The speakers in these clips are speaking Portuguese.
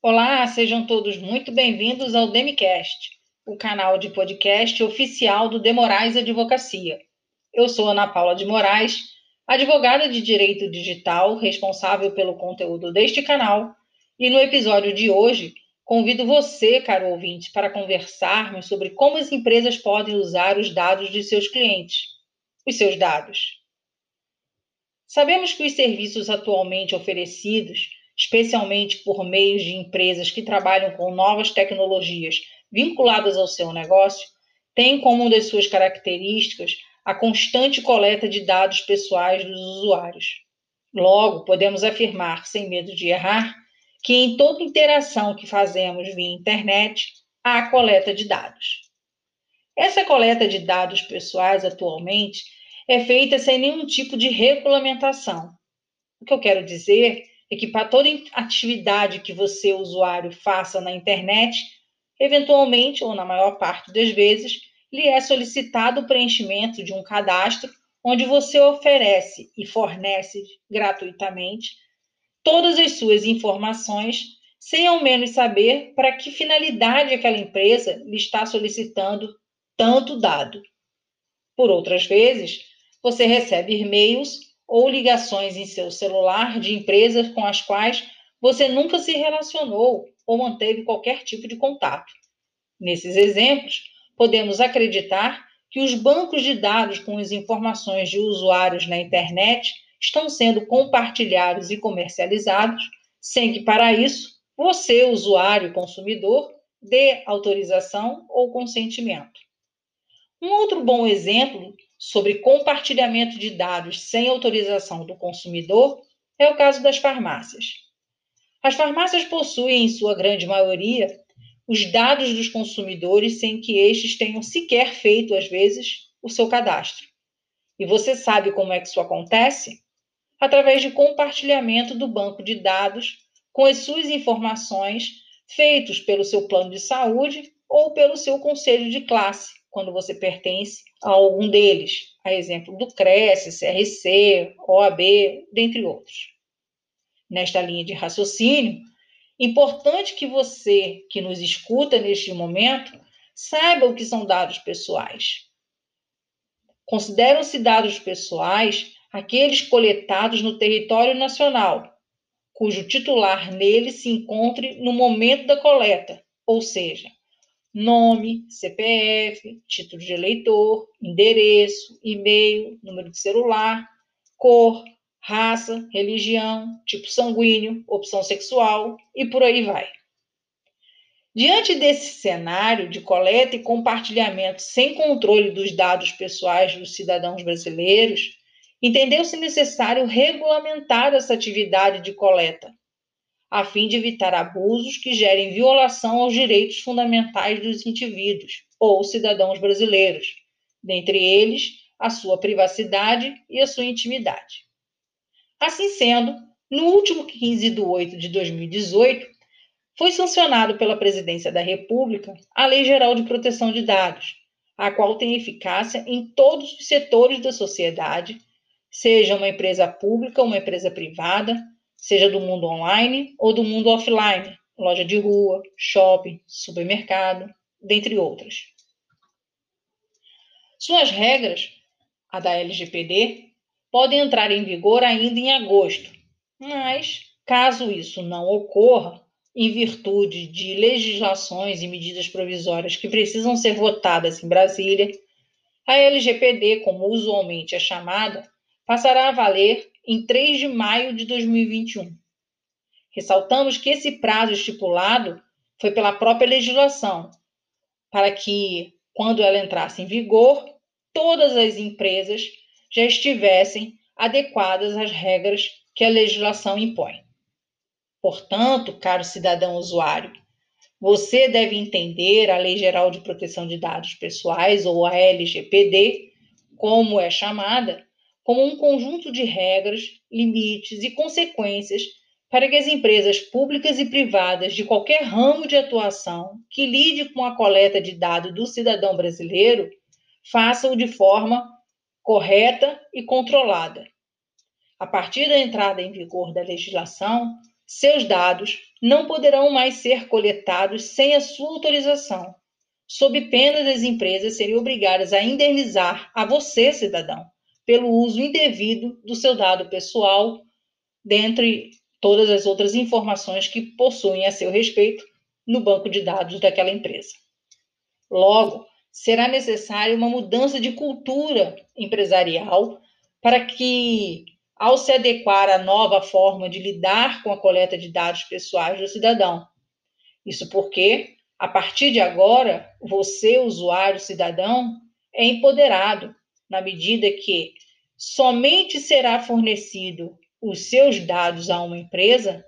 Olá, sejam todos muito bem-vindos ao Demicast, o canal de podcast oficial do Demorais Advocacia. Eu sou Ana Paula de Moraes, advogada de direito digital, responsável pelo conteúdo deste canal, e no episódio de hoje convido você, caro ouvinte, para conversarmos sobre como as empresas podem usar os dados de seus clientes, os seus dados. Sabemos que os serviços atualmente oferecidos especialmente por meio de empresas que trabalham com novas tecnologias vinculadas ao seu negócio, tem como uma das suas características a constante coleta de dados pessoais dos usuários. Logo, podemos afirmar, sem medo de errar, que em toda interação que fazemos via internet há coleta de dados. Essa coleta de dados pessoais atualmente é feita sem nenhum tipo de regulamentação. O que eu quero dizer que para toda atividade que você, usuário, faça na internet, eventualmente, ou na maior parte das vezes, lhe é solicitado o preenchimento de um cadastro onde você oferece e fornece gratuitamente todas as suas informações, sem ao menos saber para que finalidade aquela empresa lhe está solicitando tanto dado. Por outras vezes, você recebe e-mails ou ligações em seu celular de empresas com as quais você nunca se relacionou ou manteve qualquer tipo de contato. Nesses exemplos, podemos acreditar que os bancos de dados com as informações de usuários na internet estão sendo compartilhados e comercializados, sem que para isso você, usuário consumidor, dê autorização ou consentimento. Um outro bom exemplo sobre compartilhamento de dados sem autorização do consumidor é o caso das farmácias. As farmácias possuem, em sua grande maioria, os dados dos consumidores sem que estes tenham sequer feito, às vezes, o seu cadastro. E você sabe como é que isso acontece? Através de compartilhamento do banco de dados com as suas informações feitos pelo seu plano de saúde ou pelo seu conselho de classe, quando você pertence a algum deles, a exemplo do CRES, CRC, OAB, dentre outros. Nesta linha de raciocínio, importante que você que nos escuta neste momento saiba o que são dados pessoais. Consideram-se dados pessoais aqueles coletados no território nacional, cujo titular nele se encontre no momento da coleta, ou seja, nome, CPF, título de eleitor, endereço, e-mail, número de celular, cor, raça, religião, tipo sanguíneo, opção sexual e por aí vai. Diante desse cenário de coleta e compartilhamento sem controle dos dados pessoais dos cidadãos brasileiros, entendeu-se necessário regulamentar essa atividade de coleta, a fim de evitar abusos que gerem violação aos direitos fundamentais dos indivíduos ou cidadãos brasileiros, dentre eles a sua privacidade e a sua intimidade. Assim sendo, no último 15 de 8 de 2018, foi sancionado pela Presidência da República a Lei Geral de Proteção de Dados, a qual tem eficácia em todos os setores da sociedade, seja uma empresa pública ou uma empresa privada, seja do mundo online ou do mundo offline, loja de rua, shopping, supermercado, dentre outras. Suas regras, a da LGPD, podem entrar em vigor ainda em agosto, mas, caso isso não ocorra, em virtude de legislações e medidas provisórias que precisam ser votadas em Brasília, a LGPD, como usualmente é chamada, passará a valer em 3 de maio de 2021. Ressaltamos que esse prazo estipulado foi pela própria legislação, para que, quando ela entrasse em vigor, todas as empresas já estivessem adequadas às regras que a legislação impõe. Portanto, caro cidadão usuário, você deve entender a Lei Geral de Proteção de Dados Pessoais, ou a LGPD, como é chamada, como um conjunto de regras, limites e consequências para que as empresas públicas e privadas de qualquer ramo de atuação que lide com a coleta de dados do cidadão brasileiro façam de forma correta e controlada. A partir da entrada em vigor da legislação, seus dados não poderão mais ser coletados sem a sua autorização, sob pena das empresas serem obrigadas a indenizar a você, cidadão, pelo uso indevido do seu dado pessoal, dentre todas as outras informações que possuem a seu respeito no banco de dados daquela empresa. Logo, será necessária uma mudança de cultura empresarial para que, ao se adequar à nova forma de lidar com a coleta de dados pessoais do cidadão, isso porque, a partir de agora, você, usuário cidadão, é empoderado na medida que somente será fornecido os seus dados a uma empresa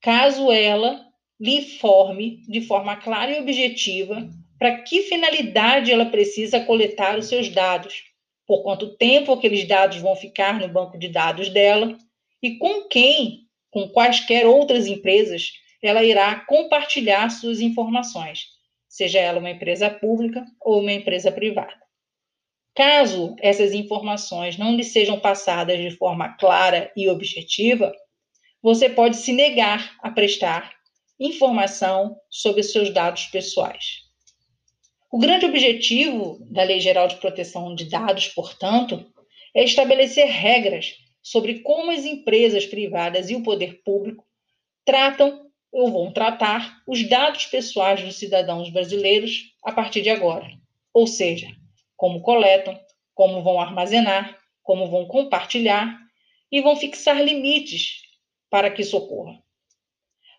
caso ela lhe informe de forma clara e objetiva para que finalidade ela precisa coletar os seus dados, por quanto tempo aqueles dados vão ficar no banco de dados dela e com quem, com quaisquer outras empresas, ela irá compartilhar suas informações, seja ela uma empresa pública ou uma empresa privada. Caso essas informações não lhe sejam passadas de forma clara e objetiva, você pode se negar a prestar informação sobre seus dados pessoais. O grande objetivo da Lei Geral de Proteção de Dados, portanto, é estabelecer regras sobre como as empresas privadas e o poder público tratam ou vão tratar os dados pessoais dos cidadãos brasileiros a partir de agora. Ou seja, como coletam, como vão armazenar, como vão compartilhar e vão fixar limites para que isso ocorra.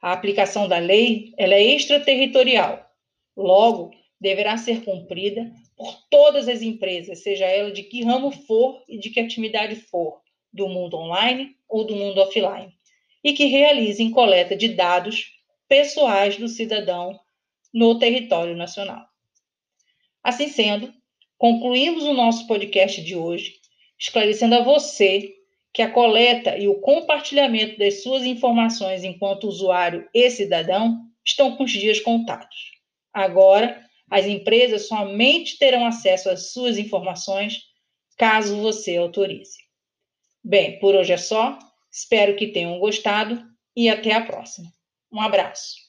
A aplicação da lei ela é extraterritorial, logo, deverá ser cumprida por todas as empresas, seja ela de que ramo for e de que atividade for, do mundo online ou do mundo offline, e que realizem coleta de dados pessoais do cidadão no território nacional. Assim sendo, concluímos o nosso podcast de hoje, esclarecendo a você que a coleta e o compartilhamento das suas informações enquanto usuário e cidadão estão com os dias contados. Agora, as empresas somente terão acesso às suas informações caso você autorize. Bem, por hoje é só. Espero que tenham gostado e até a próxima. Um abraço.